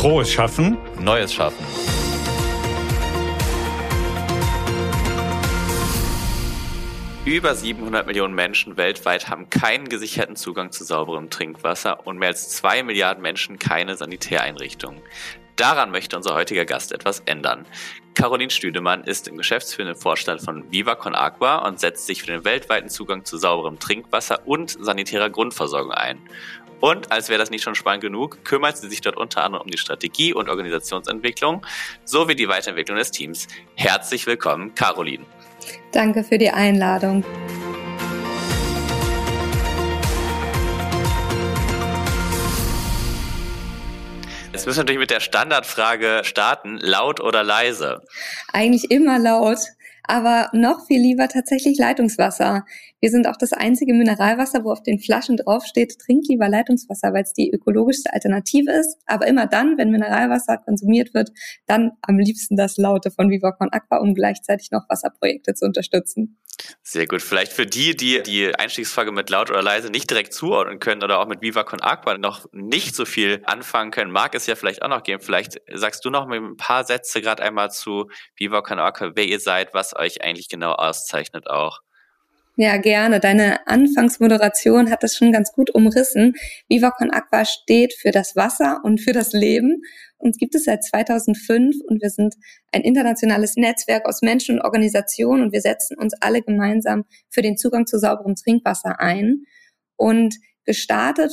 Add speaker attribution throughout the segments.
Speaker 1: Frohes Schaffen.
Speaker 2: Neues Schaffen. Über 700 Millionen Menschen weltweit haben keinen gesicherten Zugang zu sauberem Trinkwasser und mehr als zwei Milliarden Menschen keine Sanitäreinrichtungen. Daran möchte unser heutiger Gast etwas ändern. Caroline Stüdemann ist im geschäftsführenden Vorstand von Viva Con Agua und setzt sich für den weltweiten Zugang zu sauberem Trinkwasser und sanitärer Grundversorgung ein. Und als wäre das nicht schon spannend genug, kümmert sie sich dort unter anderem um die Strategie und Organisationsentwicklung sowie die Weiterentwicklung des Teams. Herzlich willkommen, Caroline.
Speaker 3: Danke für die Einladung.
Speaker 2: Jetzt müssen wir natürlich mit der Standardfrage starten, laut oder leise?
Speaker 3: Eigentlich immer laut aber noch viel lieber tatsächlich Leitungswasser. Wir sind auch das einzige Mineralwasser, wo auf den Flaschen draufsteht, trink lieber Leitungswasser, weil es die ökologischste Alternative ist. Aber immer dann, wenn Mineralwasser konsumiert wird, dann am liebsten das Laute von Vivacon Aqua, um gleichzeitig noch Wasserprojekte zu unterstützen.
Speaker 2: Sehr gut. Vielleicht für die, die die Einstiegsfrage mit laut oder leise nicht direkt zuordnen können oder auch mit Viva Con Aqua noch nicht so viel anfangen können, mag es ja vielleicht auch noch geben. Vielleicht sagst du noch mal ein paar Sätze gerade einmal zu Viva Con Aqua, wer ihr seid, was euch eigentlich genau auszeichnet auch.
Speaker 3: Ja, gerne. Deine Anfangsmoderation hat das schon ganz gut umrissen. Viva Con Aqua steht für das Wasser und für das Leben. Uns gibt es seit 2005 und wir sind ein internationales Netzwerk aus Menschen und Organisationen und wir setzen uns alle gemeinsam für den Zugang zu sauberem Trinkwasser ein. Und gestartet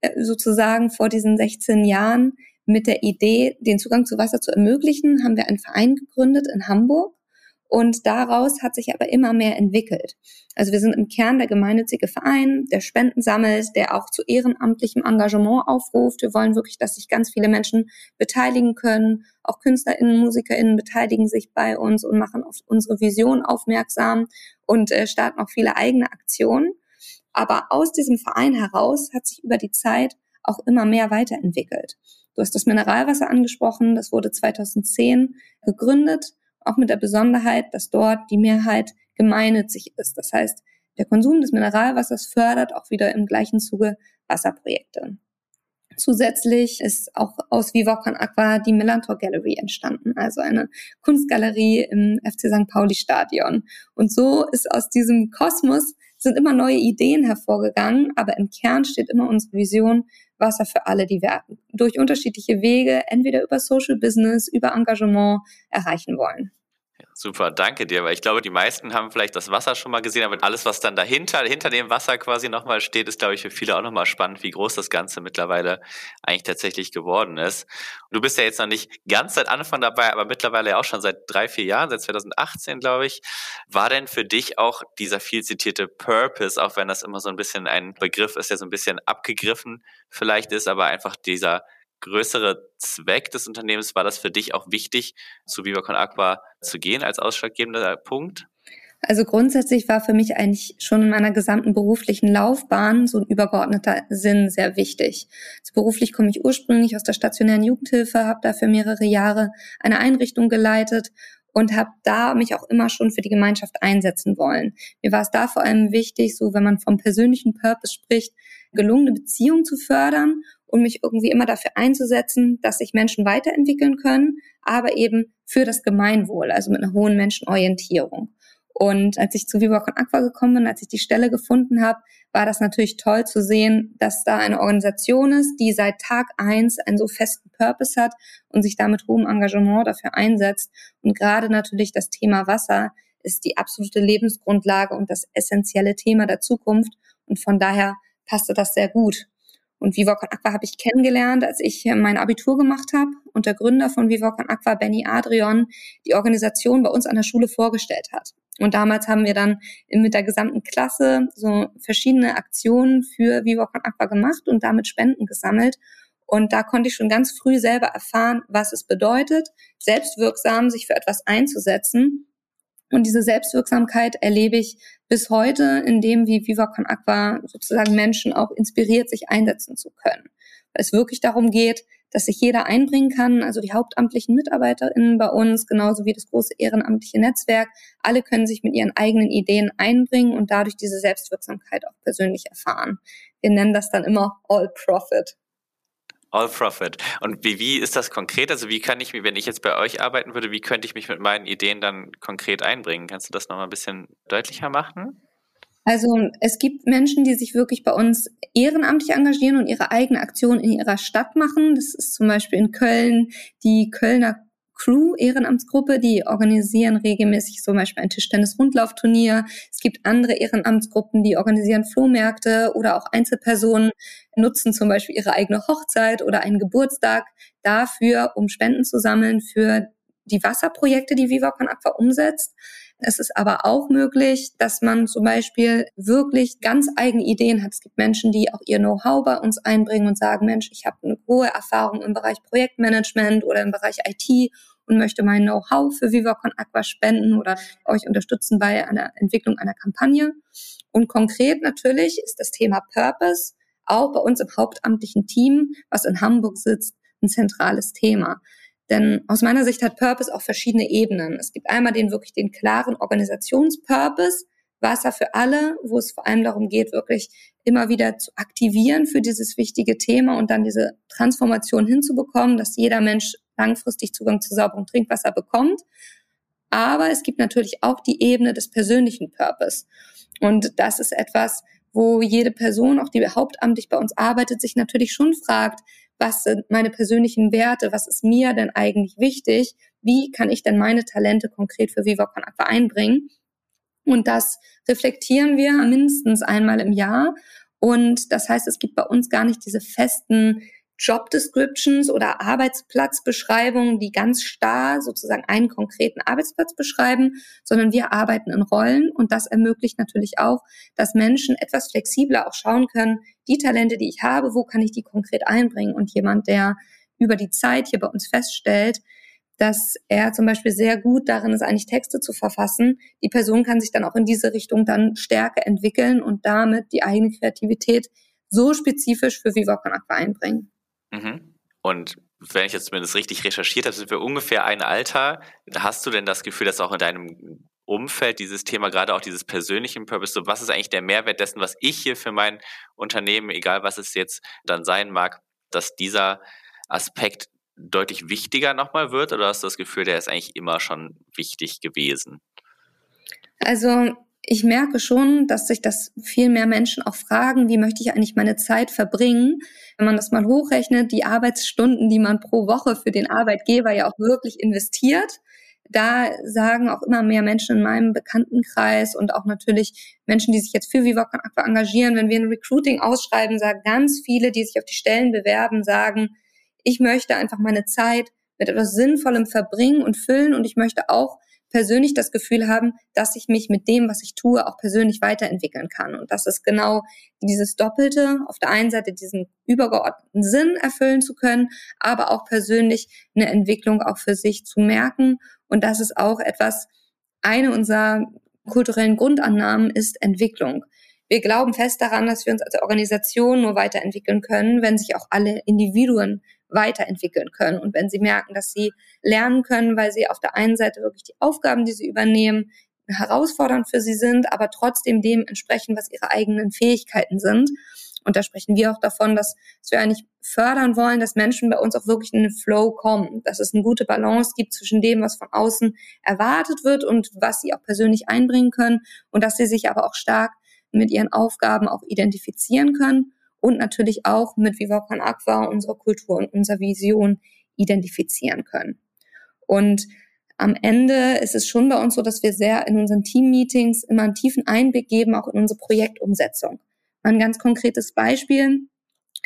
Speaker 3: äh, sozusagen vor diesen 16 Jahren mit der Idee, den Zugang zu Wasser zu ermöglichen, haben wir einen Verein gegründet in Hamburg und daraus hat sich aber immer mehr entwickelt. Also wir sind im Kern der gemeinnützige Verein, der Spenden sammelt, der auch zu ehrenamtlichem Engagement aufruft. Wir wollen wirklich, dass sich ganz viele Menschen beteiligen können. Auch KünstlerInnen, MusikerInnen beteiligen sich bei uns und machen auf unsere Vision aufmerksam und äh, starten auch viele eigene Aktionen. Aber aus diesem Verein heraus hat sich über die Zeit auch immer mehr weiterentwickelt. Du hast das Mineralwasser angesprochen, das wurde 2010 gegründet auch mit der Besonderheit, dass dort die Mehrheit gemeinnützig ist. Das heißt, der Konsum des Mineralwassers fördert auch wieder im gleichen Zuge Wasserprojekte. Zusätzlich ist auch aus Viva Con Aqua die Melantor Gallery entstanden, also eine Kunstgalerie im FC St. Pauli Stadion. Und so ist aus diesem Kosmos sind immer neue Ideen hervorgegangen, aber im Kern steht immer unsere Vision, Wasser für alle, die wir durch unterschiedliche Wege, entweder über Social Business, über Engagement erreichen wollen.
Speaker 2: Super, danke dir, weil ich glaube, die meisten haben vielleicht das Wasser schon mal gesehen, aber alles, was dann dahinter, hinter dem Wasser quasi nochmal steht, ist, glaube ich, für viele auch nochmal spannend, wie groß das Ganze mittlerweile eigentlich tatsächlich geworden ist. Und du bist ja jetzt noch nicht ganz seit Anfang dabei, aber mittlerweile ja auch schon seit drei, vier Jahren, seit 2018, glaube ich. War denn für dich auch dieser viel zitierte Purpose, auch wenn das immer so ein bisschen ein Begriff ist, der so ein bisschen abgegriffen vielleicht ist, aber einfach dieser größere Zweck des Unternehmens, war das für dich auch wichtig, zu Viva Con Aqua zu gehen als ausschlaggebender Punkt?
Speaker 3: Also grundsätzlich war für mich eigentlich schon in meiner gesamten beruflichen Laufbahn so ein übergeordneter Sinn sehr wichtig. Also beruflich komme ich ursprünglich aus der stationären Jugendhilfe, habe da für mehrere Jahre eine Einrichtung geleitet und habe da mich auch immer schon für die Gemeinschaft einsetzen wollen. Mir war es da vor allem wichtig, so wenn man vom persönlichen Purpose spricht, gelungene Beziehungen zu fördern und mich irgendwie immer dafür einzusetzen, dass sich Menschen weiterentwickeln können, aber eben für das Gemeinwohl, also mit einer hohen Menschenorientierung. Und als ich zu Viva Con Aqua gekommen bin, als ich die Stelle gefunden habe, war das natürlich toll zu sehen, dass da eine Organisation ist, die seit Tag eins einen so festen Purpose hat und sich da mit hohem Engagement dafür einsetzt. Und gerade natürlich das Thema Wasser ist die absolute Lebensgrundlage und das essentielle Thema der Zukunft. Und von daher passte das sehr gut. Und Viva Con Aqua habe ich kennengelernt, als ich mein Abitur gemacht habe und der Gründer von Viva Con Aqua, Benny Adrian, die Organisation bei uns an der Schule vorgestellt hat. Und damals haben wir dann mit der gesamten Klasse so verschiedene Aktionen für Viva Con Aqua gemacht und damit Spenden gesammelt. Und da konnte ich schon ganz früh selber erfahren, was es bedeutet, selbstwirksam sich für etwas einzusetzen und diese Selbstwirksamkeit erlebe ich bis heute, indem wie Viva Con Aqua sozusagen Menschen auch inspiriert, sich einsetzen zu können. Weil es wirklich darum geht, dass sich jeder einbringen kann, also die hauptamtlichen MitarbeiterInnen bei uns, genauso wie das große ehrenamtliche Netzwerk. Alle können sich mit ihren eigenen Ideen einbringen und dadurch diese Selbstwirksamkeit auch persönlich erfahren. Wir nennen das dann immer All Profit.
Speaker 2: All Profit. Und wie, wie ist das konkret? Also wie kann ich wenn ich jetzt bei euch arbeiten würde, wie könnte ich mich mit meinen Ideen dann konkret einbringen? Kannst du das nochmal ein bisschen deutlicher machen?
Speaker 3: Also es gibt Menschen, die sich wirklich bei uns ehrenamtlich engagieren und ihre eigene Aktion in ihrer Stadt machen. Das ist zum Beispiel in Köln die Kölner Crew Ehrenamtsgruppe, die organisieren regelmäßig zum Beispiel ein Tischtennis-Rundlaufturnier. Es gibt andere Ehrenamtsgruppen, die organisieren Flohmärkte oder auch Einzelpersonen nutzen zum Beispiel ihre eigene Hochzeit oder einen Geburtstag dafür, um Spenden zu sammeln für die Wasserprojekte, die Viva Con Aqua umsetzt. Es ist aber auch möglich, dass man zum Beispiel wirklich ganz eigene Ideen hat. Es gibt Menschen, die auch ihr Know-how bei uns einbringen und sagen, Mensch, ich habe eine hohe Erfahrung im Bereich Projektmanagement oder im Bereich IT und möchte mein Know-how für Viva Con Aqua spenden oder euch unterstützen bei einer Entwicklung einer Kampagne. Und konkret natürlich ist das Thema Purpose auch bei uns im hauptamtlichen Team, was in Hamburg sitzt, ein zentrales Thema. Denn aus meiner Sicht hat Purpose auch verschiedene Ebenen. Es gibt einmal den wirklich den klaren Organisationspurpose, Wasser für alle, wo es vor allem darum geht, wirklich immer wieder zu aktivieren für dieses wichtige Thema und dann diese Transformation hinzubekommen, dass jeder Mensch langfristig Zugang zu sauberem Trinkwasser bekommt. Aber es gibt natürlich auch die Ebene des persönlichen Purpose. Und das ist etwas, wo jede Person, auch die hauptamtlich bei uns arbeitet, sich natürlich schon fragt, was sind meine persönlichen Werte, was ist mir denn eigentlich wichtig, wie kann ich denn meine Talente konkret für Viva Con Aqua einbringen. Und das reflektieren wir mindestens einmal im Jahr. Und das heißt, es gibt bei uns gar nicht diese festen Job Descriptions oder Arbeitsplatzbeschreibungen, die ganz starr sozusagen einen konkreten Arbeitsplatz beschreiben, sondern wir arbeiten in Rollen und das ermöglicht natürlich auch, dass Menschen etwas flexibler auch schauen können, die Talente, die ich habe, wo kann ich die konkret einbringen und jemand, der über die Zeit hier bei uns feststellt, dass er zum Beispiel sehr gut darin ist, eigentlich Texte zu verfassen. Die Person kann sich dann auch in diese Richtung dann stärker entwickeln und damit die eigene Kreativität so spezifisch für Viva Con Aqua einbringen.
Speaker 2: Mhm. Und wenn ich jetzt zumindest richtig recherchiert habe, sind wir ungefähr ein Alter. Hast du denn das Gefühl, dass auch in deinem Umfeld dieses Thema, gerade auch dieses persönlichen Purpose, so was ist eigentlich der Mehrwert dessen, was ich hier für mein Unternehmen, egal was es jetzt dann sein mag, dass dieser Aspekt deutlich wichtiger nochmal wird oder hast du das Gefühl, der ist eigentlich immer schon wichtig gewesen?
Speaker 3: Also ich merke schon, dass sich das viel mehr Menschen auch fragen, wie möchte ich eigentlich meine Zeit verbringen? Wenn man das mal hochrechnet, die Arbeitsstunden, die man pro Woche für den Arbeitgeber ja auch wirklich investiert, da sagen auch immer mehr Menschen in meinem Bekanntenkreis und auch natürlich Menschen, die sich jetzt für Viva Con Aqua engagieren, wenn wir ein Recruiting ausschreiben, sagen ganz viele, die sich auf die Stellen bewerben, sagen, ich möchte einfach meine Zeit mit etwas Sinnvollem verbringen und füllen und ich möchte auch persönlich das Gefühl haben, dass ich mich mit dem, was ich tue, auch persönlich weiterentwickeln kann. Und das ist genau dieses Doppelte, auf der einen Seite diesen übergeordneten Sinn erfüllen zu können, aber auch persönlich eine Entwicklung auch für sich zu merken. Und das ist auch etwas, eine unserer kulturellen Grundannahmen ist Entwicklung. Wir glauben fest daran, dass wir uns als Organisation nur weiterentwickeln können, wenn sich auch alle Individuen weiterentwickeln können. Und wenn sie merken, dass sie lernen können, weil sie auf der einen Seite wirklich die Aufgaben, die sie übernehmen, herausfordernd für sie sind, aber trotzdem dem entsprechen, was ihre eigenen Fähigkeiten sind. Und da sprechen wir auch davon, dass, dass wir eigentlich fördern wollen, dass Menschen bei uns auch wirklich in den Flow kommen, dass es eine gute Balance gibt zwischen dem, was von außen erwartet wird und was sie auch persönlich einbringen können und dass sie sich aber auch stark mit ihren Aufgaben auch identifizieren können und natürlich auch mit Viva Con Aqua, unserer Kultur und unserer Vision identifizieren können. Und am Ende ist es schon bei uns so, dass wir sehr in unseren Team-Meetings immer einen tiefen Einblick geben, auch in unsere Projektumsetzung. Ein ganz konkretes Beispiel.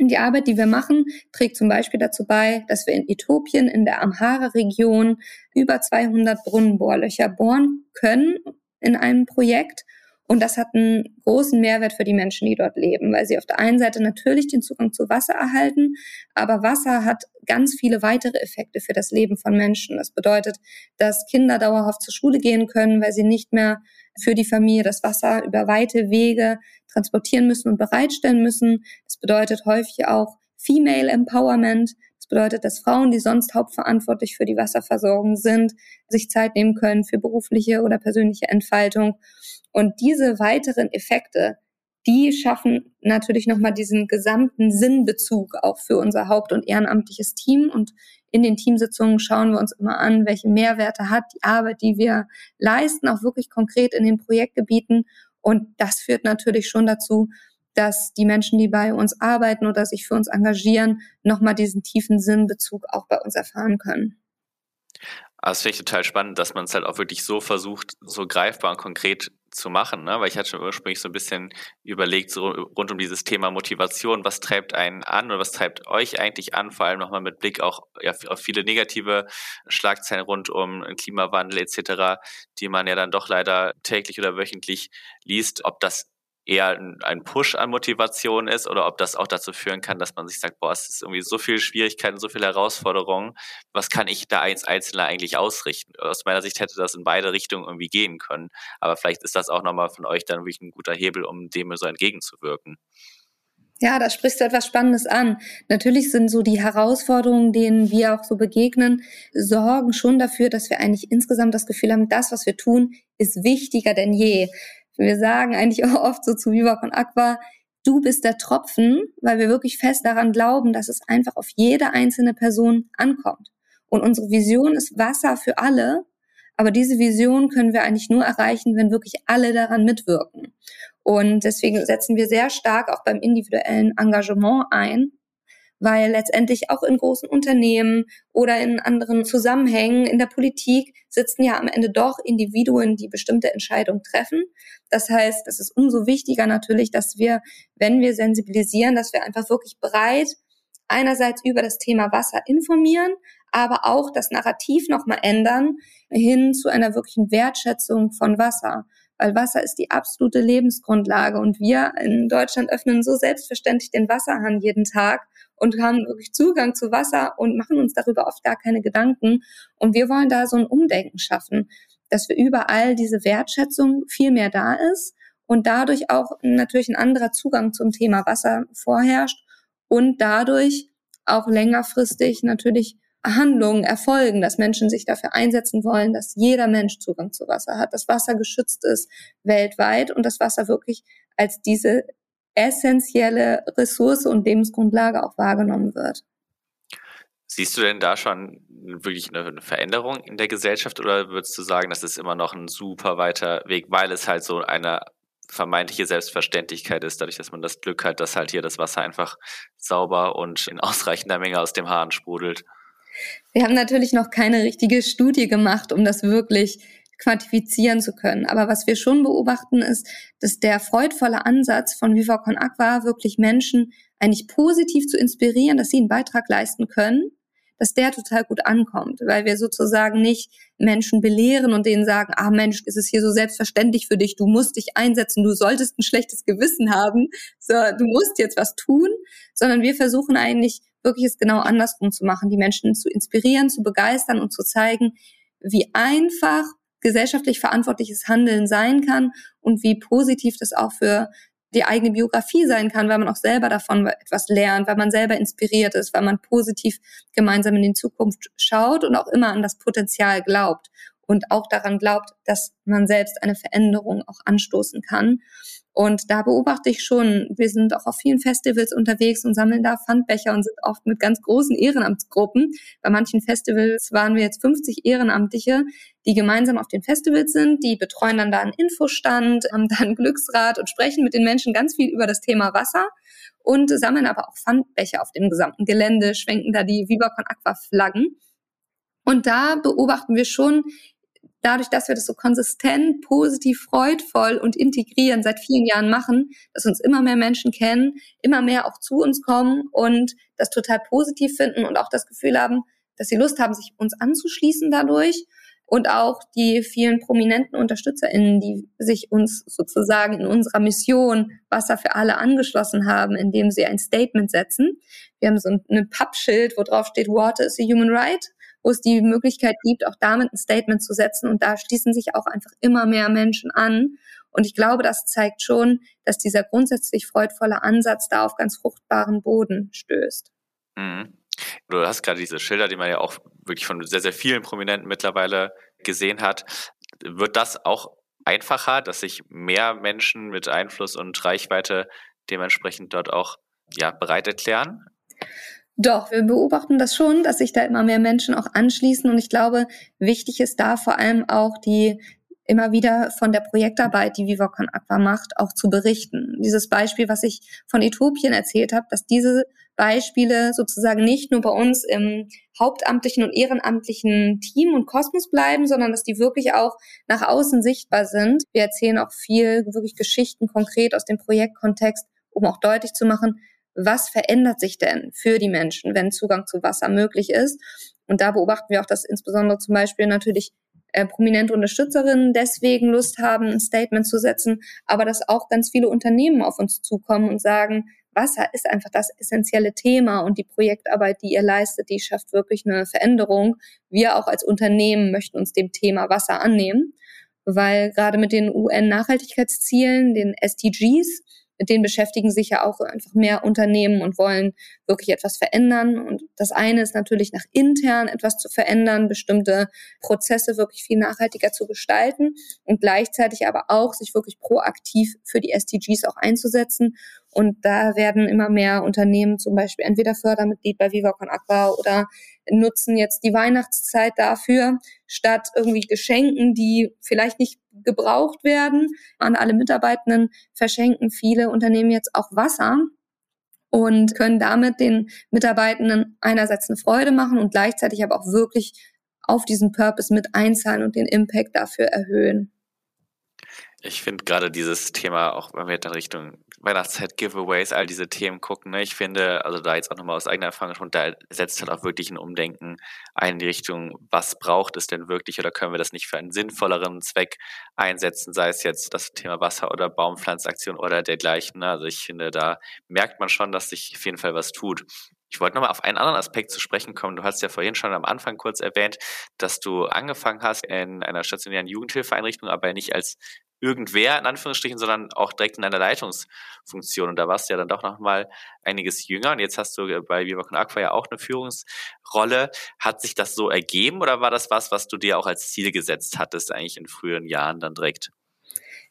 Speaker 3: Die Arbeit, die wir machen, trägt zum Beispiel dazu bei, dass wir in Äthiopien in der Amhara-Region über 200 Brunnenbohrlöcher bohren können in einem Projekt und das hat einen großen Mehrwert für die Menschen, die dort leben, weil sie auf der einen Seite natürlich den Zugang zu Wasser erhalten, aber Wasser hat ganz viele weitere Effekte für das Leben von Menschen. Das bedeutet, dass Kinder dauerhaft zur Schule gehen können, weil sie nicht mehr für die Familie das Wasser über weite Wege transportieren müssen und bereitstellen müssen. Das bedeutet häufig auch Female Empowerment. Das bedeutet, dass Frauen, die sonst hauptverantwortlich für die Wasserversorgung sind, sich Zeit nehmen können für berufliche oder persönliche Entfaltung. Und diese weiteren Effekte, die schaffen natürlich nochmal diesen gesamten Sinnbezug auch für unser Haupt- und ehrenamtliches Team. Und in den Teamsitzungen schauen wir uns immer an, welche Mehrwerte hat die Arbeit, die wir leisten, auch wirklich konkret in den Projektgebieten. Und das führt natürlich schon dazu, dass die Menschen, die bei uns arbeiten oder sich für uns engagieren, nochmal diesen tiefen Sinnbezug auch bei uns erfahren können.
Speaker 2: Aber das finde ich total spannend, dass man es halt auch wirklich so versucht, so greifbar und konkret zu machen, ne? weil ich hatte schon ursprünglich so ein bisschen überlegt, so rund um dieses Thema Motivation, was treibt einen an oder was treibt euch eigentlich an, vor allem nochmal mit Blick auch ja, auf viele negative Schlagzeilen rund um Klimawandel etc., die man ja dann doch leider täglich oder wöchentlich liest, ob das eher ein Push an Motivation ist oder ob das auch dazu führen kann, dass man sich sagt, boah, es ist irgendwie so viele Schwierigkeiten, so viele Herausforderungen, was kann ich da als Einzelner eigentlich ausrichten? Aus meiner Sicht hätte das in beide Richtungen irgendwie gehen können, aber vielleicht ist das auch nochmal von euch dann wirklich ein guter Hebel, um dem so entgegenzuwirken.
Speaker 3: Ja, da sprichst du etwas Spannendes an. Natürlich sind so die Herausforderungen, denen wir auch so begegnen, sorgen schon dafür, dass wir eigentlich insgesamt das Gefühl haben, das, was wir tun, ist wichtiger denn je. Wir sagen eigentlich auch oft so zu Viva con Aqua, du bist der Tropfen, weil wir wirklich fest daran glauben, dass es einfach auf jede einzelne Person ankommt. Und unsere Vision ist Wasser für alle. Aber diese Vision können wir eigentlich nur erreichen, wenn wirklich alle daran mitwirken. Und deswegen setzen wir sehr stark auch beim individuellen Engagement ein, weil letztendlich auch in großen Unternehmen oder in anderen Zusammenhängen in der Politik sitzen ja am Ende doch Individuen, die bestimmte Entscheidungen treffen. Das heißt, es ist umso wichtiger natürlich, dass wir, wenn wir sensibilisieren, dass wir einfach wirklich breit einerseits über das Thema Wasser informieren, aber auch das Narrativ nochmal ändern hin zu einer wirklichen Wertschätzung von Wasser weil Wasser ist die absolute Lebensgrundlage und wir in Deutschland öffnen so selbstverständlich den Wasserhahn jeden Tag und haben wirklich Zugang zu Wasser und machen uns darüber oft gar keine Gedanken. Und wir wollen da so ein Umdenken schaffen, dass wir überall diese Wertschätzung viel mehr da ist und dadurch auch natürlich ein anderer Zugang zum Thema Wasser vorherrscht und dadurch auch längerfristig natürlich Handlungen erfolgen, dass Menschen sich dafür einsetzen wollen, dass jeder Mensch Zugang zu Wasser hat, dass Wasser geschützt ist weltweit und dass Wasser wirklich als diese essentielle Ressource und Lebensgrundlage auch wahrgenommen wird.
Speaker 2: Siehst du denn da schon wirklich eine Veränderung in der Gesellschaft oder würdest du sagen, das ist immer noch ein super weiter Weg, weil es halt so eine vermeintliche Selbstverständlichkeit ist, dadurch, dass man das Glück hat, dass halt hier das Wasser einfach sauber und in ausreichender Menge aus dem Hahn sprudelt?
Speaker 3: Wir haben natürlich noch keine richtige Studie gemacht, um das wirklich quantifizieren zu können. Aber was wir schon beobachten, ist, dass der freudvolle Ansatz von Viva Con Aqua wirklich Menschen eigentlich positiv zu inspirieren, dass sie einen Beitrag leisten können, dass der total gut ankommt, weil wir sozusagen nicht Menschen belehren und denen sagen, ah Mensch, ist es hier so selbstverständlich für dich, du musst dich einsetzen, du solltest ein schlechtes Gewissen haben, so, du musst jetzt was tun, sondern wir versuchen eigentlich wirklich es genau andersrum zu machen, die Menschen zu inspirieren, zu begeistern und zu zeigen, wie einfach gesellschaftlich verantwortliches Handeln sein kann und wie positiv das auch für die eigene Biografie sein kann, weil man auch selber davon etwas lernt, weil man selber inspiriert ist, weil man positiv gemeinsam in die Zukunft schaut und auch immer an das Potenzial glaubt und auch daran glaubt, dass man selbst eine Veränderung auch anstoßen kann. Und da beobachte ich schon, wir sind auch auf vielen Festivals unterwegs und sammeln da Pfandbecher und sind oft mit ganz großen Ehrenamtsgruppen. Bei manchen Festivals waren wir jetzt 50 Ehrenamtliche, die gemeinsam auf den Festivals sind, die betreuen dann da einen Infostand, haben da ein Glücksrad und sprechen mit den Menschen ganz viel über das Thema Wasser und sammeln aber auch Pfandbecher auf dem gesamten Gelände, schwenken da die Viva Aqua Flaggen. Und da beobachten wir schon, dadurch, dass wir das so konsistent, positiv, freudvoll und integrieren seit vielen Jahren machen, dass uns immer mehr Menschen kennen, immer mehr auch zu uns kommen und das total positiv finden und auch das Gefühl haben, dass sie Lust haben, sich uns anzuschließen dadurch und auch die vielen prominenten UnterstützerInnen, die sich uns sozusagen in unserer Mission Wasser für alle angeschlossen haben, indem sie ein Statement setzen. Wir haben so ein Pappschild, wo drauf steht, Water is a human right wo es die Möglichkeit gibt, auch damit ein Statement zu setzen. Und da schließen sich auch einfach immer mehr Menschen an. Und ich glaube, das zeigt schon, dass dieser grundsätzlich freudvolle Ansatz da auf ganz fruchtbaren Boden stößt.
Speaker 2: Mhm. Du hast gerade diese Schilder, die man ja auch wirklich von sehr, sehr vielen Prominenten mittlerweile gesehen hat. Wird das auch einfacher, dass sich mehr Menschen mit Einfluss und Reichweite dementsprechend dort auch ja, bereit erklären?
Speaker 3: Doch, wir beobachten das schon, dass sich da immer mehr Menschen auch anschließen. Und ich glaube, wichtig ist da vor allem auch die immer wieder von der Projektarbeit, die Vivocon Aqua macht, auch zu berichten. Dieses Beispiel, was ich von Äthiopien erzählt habe, dass diese Beispiele sozusagen nicht nur bei uns im hauptamtlichen und ehrenamtlichen Team und Kosmos bleiben, sondern dass die wirklich auch nach außen sichtbar sind. Wir erzählen auch viel wirklich Geschichten konkret aus dem Projektkontext, um auch deutlich zu machen, was verändert sich denn für die Menschen, wenn Zugang zu Wasser möglich ist. Und da beobachten wir auch, dass insbesondere zum Beispiel natürlich äh, prominente Unterstützerinnen deswegen Lust haben, ein Statement zu setzen, aber dass auch ganz viele Unternehmen auf uns zukommen und sagen, Wasser ist einfach das essentielle Thema und die Projektarbeit, die ihr leistet, die schafft wirklich eine Veränderung. Wir auch als Unternehmen möchten uns dem Thema Wasser annehmen, weil gerade mit den UN-Nachhaltigkeitszielen, den SDGs, mit denen beschäftigen sich ja auch einfach mehr Unternehmen und wollen wirklich etwas verändern. Und das eine ist natürlich nach intern etwas zu verändern, bestimmte Prozesse wirklich viel nachhaltiger zu gestalten und gleichzeitig aber auch sich wirklich proaktiv für die SDGs auch einzusetzen und da werden immer mehr Unternehmen zum Beispiel entweder Fördermitglied bei Viva Con Aqua oder nutzen jetzt die Weihnachtszeit dafür, statt irgendwie Geschenken, die vielleicht nicht gebraucht werden, an alle Mitarbeitenden verschenken viele Unternehmen jetzt auch Wasser und können damit den Mitarbeitenden einerseits eine Freude machen und gleichzeitig aber auch wirklich auf diesen Purpose mit einzahlen und den Impact dafür erhöhen.
Speaker 2: Ich finde gerade dieses Thema, auch wenn wir dann Richtung Weihnachtszeit, Giveaways, all diese Themen gucken, ne, ich finde, also da jetzt auch nochmal aus eigener Erfahrung schon, da setzt halt auch wirklich ein Umdenken ein in die Richtung, was braucht es denn wirklich oder können wir das nicht für einen sinnvolleren Zweck einsetzen, sei es jetzt das Thema Wasser oder Baumpflanzaktion oder dergleichen. Ne? Also ich finde, da merkt man schon, dass sich auf jeden Fall was tut. Ich wollte nochmal auf einen anderen Aspekt zu sprechen kommen. Du hast ja vorhin schon am Anfang kurz erwähnt, dass du angefangen hast in einer stationären Jugendhilfeeinrichtung, aber nicht als irgendwer in Anführungsstrichen, sondern auch direkt in einer Leitungsfunktion. Und da warst du ja dann doch nochmal einiges jünger. Und jetzt hast du bei Viva Con Aqua ja auch eine Führungsrolle. Hat sich das so ergeben oder war das was, was du dir auch als Ziel gesetzt hattest, eigentlich in früheren Jahren dann direkt?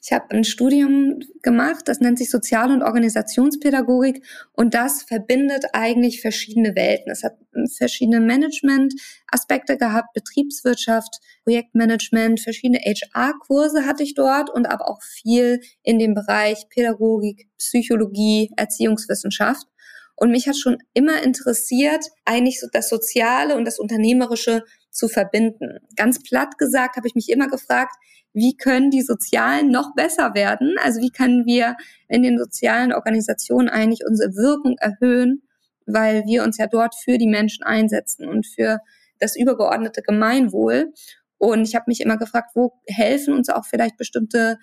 Speaker 3: Ich habe ein Studium gemacht, das nennt sich Sozial- und Organisationspädagogik und das verbindet eigentlich verschiedene Welten. Es hat verschiedene Management-Aspekte gehabt, Betriebswirtschaft, Projektmanagement, verschiedene HR-Kurse hatte ich dort und aber auch viel in dem Bereich Pädagogik, Psychologie, Erziehungswissenschaft. Und mich hat schon immer interessiert, eigentlich so das Soziale und das Unternehmerische zu verbinden. Ganz platt gesagt habe ich mich immer gefragt, wie können die Sozialen noch besser werden? Also wie können wir in den sozialen Organisationen eigentlich unsere Wirkung erhöhen, weil wir uns ja dort für die Menschen einsetzen und für das übergeordnete Gemeinwohl. Und ich habe mich immer gefragt, wo helfen uns auch vielleicht bestimmte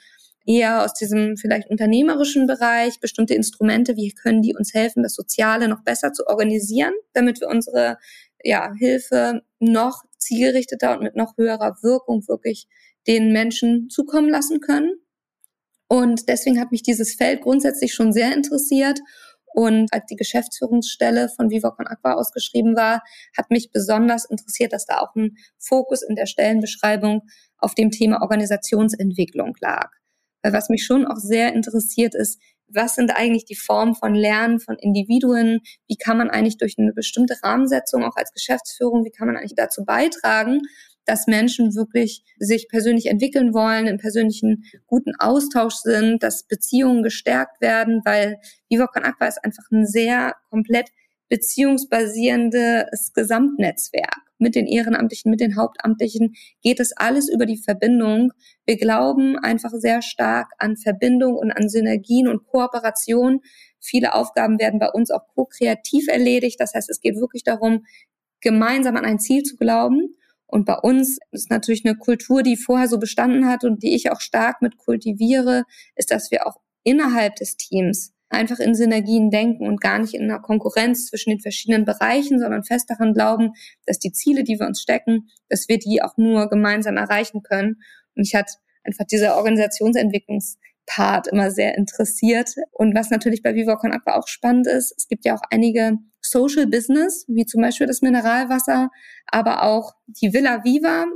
Speaker 3: eher aus diesem vielleicht unternehmerischen Bereich, bestimmte Instrumente, wie können die uns helfen, das Soziale noch besser zu organisieren, damit wir unsere ja, Hilfe noch zielgerichteter und mit noch höherer Wirkung wirklich den Menschen zukommen lassen können. Und deswegen hat mich dieses Feld grundsätzlich schon sehr interessiert. Und als die Geschäftsführungsstelle von Viva Con Aqua ausgeschrieben war, hat mich besonders interessiert, dass da auch ein Fokus in der Stellenbeschreibung auf dem Thema Organisationsentwicklung lag. Was mich schon auch sehr interessiert ist, was sind eigentlich die Formen von Lernen von Individuen? Wie kann man eigentlich durch eine bestimmte Rahmensetzung auch als Geschäftsführung, wie kann man eigentlich dazu beitragen, dass Menschen wirklich sich persönlich entwickeln wollen, im persönlichen guten Austausch sind, dass Beziehungen gestärkt werden, weil Viva Con Aqua ist einfach ein sehr komplett beziehungsbasierendes Gesamtnetzwerk. Mit den Ehrenamtlichen, mit den Hauptamtlichen geht es alles über die Verbindung. Wir glauben einfach sehr stark an Verbindung und an Synergien und Kooperation. Viele Aufgaben werden bei uns auch ko-kreativ erledigt. Das heißt, es geht wirklich darum, gemeinsam an ein Ziel zu glauben und bei uns ist natürlich eine Kultur, die vorher so bestanden hat und die ich auch stark mit kultiviere, ist, dass wir auch innerhalb des Teams einfach in Synergien denken und gar nicht in einer Konkurrenz zwischen den verschiedenen Bereichen, sondern fest daran glauben, dass die Ziele, die wir uns stecken, dass wir die auch nur gemeinsam erreichen können. Und mich hat einfach dieser Organisationsentwicklungspart immer sehr interessiert. Und was natürlich bei Viva Con Aqua auch spannend ist, es gibt ja auch einige Social Business, wie zum Beispiel das Mineralwasser, aber auch die Villa Viva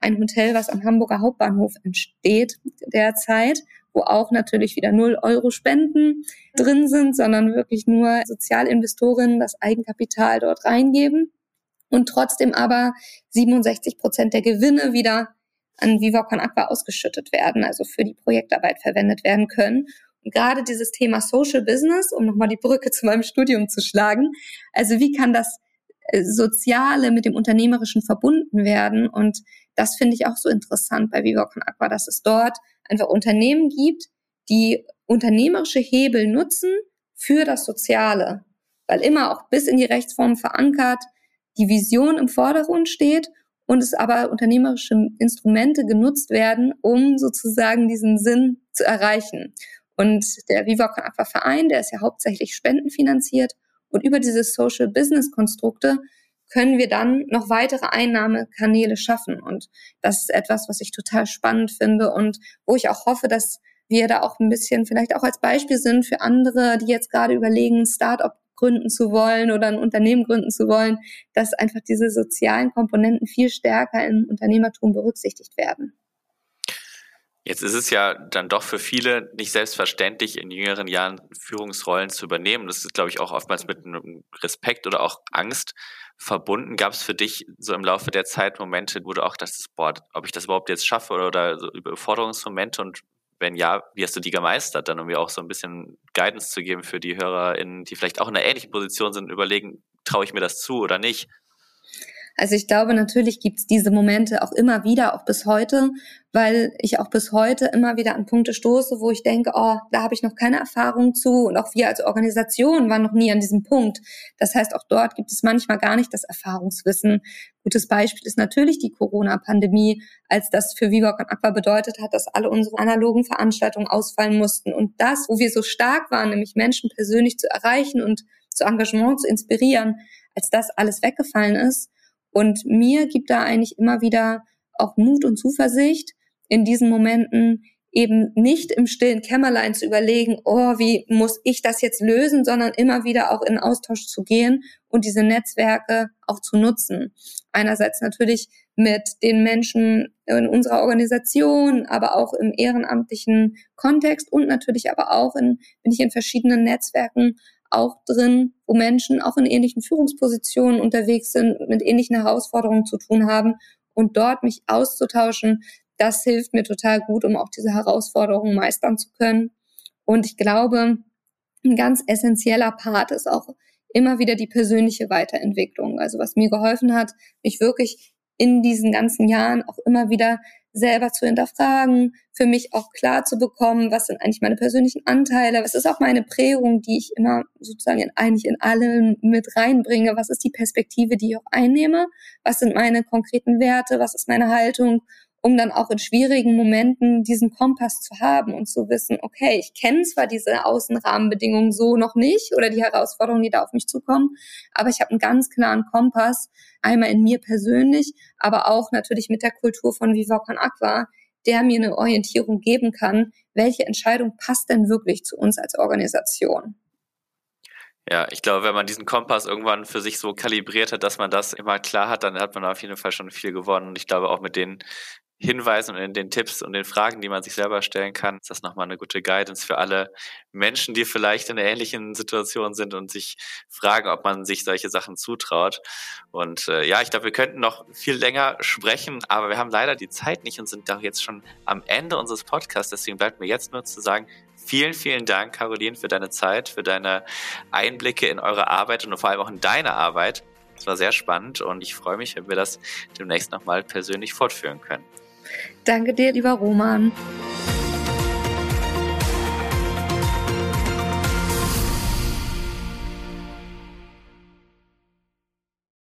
Speaker 3: ein Hotel, was am Hamburger Hauptbahnhof entsteht derzeit, wo auch natürlich wieder null Euro Spenden drin sind, sondern wirklich nur Sozialinvestorinnen das Eigenkapital dort reingeben und trotzdem aber 67 Prozent der Gewinne wieder an Viva Con Aqua ausgeschüttet werden, also für die Projektarbeit verwendet werden können. Und gerade dieses Thema Social Business, um nochmal die Brücke zu meinem Studium zu schlagen, also wie kann das äh, Soziale mit dem Unternehmerischen verbunden werden? Und das finde ich auch so interessant bei Viva Con Aqua, dass es dort einfach Unternehmen gibt, die unternehmerische Hebel nutzen für das Soziale, weil immer auch bis in die Rechtsform verankert die Vision im Vordergrund steht und es aber unternehmerische Instrumente genutzt werden, um sozusagen diesen Sinn zu erreichen. Und der Viva Con Aqua Verein, der ist ja hauptsächlich spendenfinanziert und über diese Social Business Konstrukte können wir dann noch weitere Einnahmekanäle schaffen. Und das ist etwas, was ich total spannend finde und wo ich auch hoffe, dass wir da auch ein bisschen vielleicht auch als Beispiel sind für andere, die jetzt gerade überlegen, Start-up gründen zu wollen oder ein Unternehmen gründen zu wollen, dass einfach diese sozialen Komponenten viel stärker im Unternehmertum berücksichtigt werden.
Speaker 2: Jetzt ist es ja dann doch für viele nicht selbstverständlich, in jüngeren Jahren Führungsrollen zu übernehmen. Das ist, glaube ich, auch oftmals mit einem Respekt oder auch Angst verbunden. Gab es für dich so im Laufe der Zeit Momente, wo du auch dachtest, boah, ob ich das überhaupt jetzt schaffe oder, oder so Überforderungsmomente und wenn ja, wie hast du die gemeistert, dann um mir auch so ein bisschen Guidance zu geben für die HörerInnen, die vielleicht auch in einer ähnlichen Position sind, überlegen, traue ich mir das zu oder nicht?
Speaker 3: Also ich glaube, natürlich gibt's diese Momente auch immer wieder, auch bis heute, weil ich auch bis heute immer wieder an Punkte stoße, wo ich denke, oh, da habe ich noch keine Erfahrung zu und auch wir als Organisation waren noch nie an diesem Punkt. Das heißt, auch dort gibt es manchmal gar nicht das Erfahrungswissen. Gutes Beispiel ist natürlich die Corona-Pandemie, als das für Viva Con Aqua bedeutet hat, dass alle unsere analogen Veranstaltungen ausfallen mussten. Und das, wo wir so stark waren, nämlich Menschen persönlich zu erreichen und zu Engagement zu inspirieren, als das alles weggefallen ist, und mir gibt da eigentlich immer wieder auch Mut und Zuversicht, in diesen Momenten eben nicht im stillen Kämmerlein zu überlegen, oh, wie muss ich das jetzt lösen, sondern immer wieder auch in Austausch zu gehen und diese Netzwerke auch zu nutzen. Einerseits natürlich mit den Menschen in unserer Organisation, aber auch im ehrenamtlichen Kontext und natürlich aber auch in, bin ich in verschiedenen Netzwerken auch drin, wo Menschen auch in ähnlichen Führungspositionen unterwegs sind, mit ähnlichen Herausforderungen zu tun haben und dort mich auszutauschen, das hilft mir total gut, um auch diese Herausforderungen meistern zu können. Und ich glaube, ein ganz essentieller Part ist auch immer wieder die persönliche Weiterentwicklung. Also was mir geholfen hat, mich wirklich in diesen ganzen Jahren auch immer wieder selber zu hinterfragen, für mich auch klar zu bekommen, was sind eigentlich meine persönlichen Anteile, was ist auch meine Prägung, die ich immer sozusagen in, eigentlich in allem mit reinbringe, was ist die Perspektive, die ich auch einnehme, was sind meine konkreten Werte, was ist meine Haltung um dann auch in schwierigen Momenten diesen Kompass zu haben und zu wissen, okay, ich kenne zwar diese Außenrahmenbedingungen so noch nicht oder die Herausforderungen, die da auf mich zukommen, aber ich habe einen ganz klaren Kompass, einmal in mir persönlich, aber auch natürlich mit der Kultur von Viva Con Aqua, der mir eine Orientierung geben kann, welche Entscheidung passt denn wirklich zu uns als Organisation.
Speaker 2: Ja, ich glaube, wenn man diesen Kompass irgendwann für sich so kalibriert hat, dass man das immer klar hat, dann hat man auf jeden Fall schon viel gewonnen. Und ich glaube auch mit den Hinweisen und in den Tipps und den Fragen, die man sich selber stellen kann, ist das nochmal eine gute Guidance für alle Menschen, die vielleicht in einer ähnlichen Situation sind und sich fragen, ob man sich solche Sachen zutraut. Und äh, ja, ich glaube, wir könnten noch viel länger sprechen, aber wir haben leider die Zeit nicht und sind da jetzt schon am Ende unseres Podcasts. Deswegen bleibt mir jetzt nur zu sagen, Vielen, vielen Dank, Caroline, für deine Zeit, für deine Einblicke in eure Arbeit und vor allem auch in deine Arbeit. Es war sehr spannend und ich freue mich, wenn wir das demnächst nochmal persönlich fortführen können.
Speaker 3: Danke dir, lieber Roman.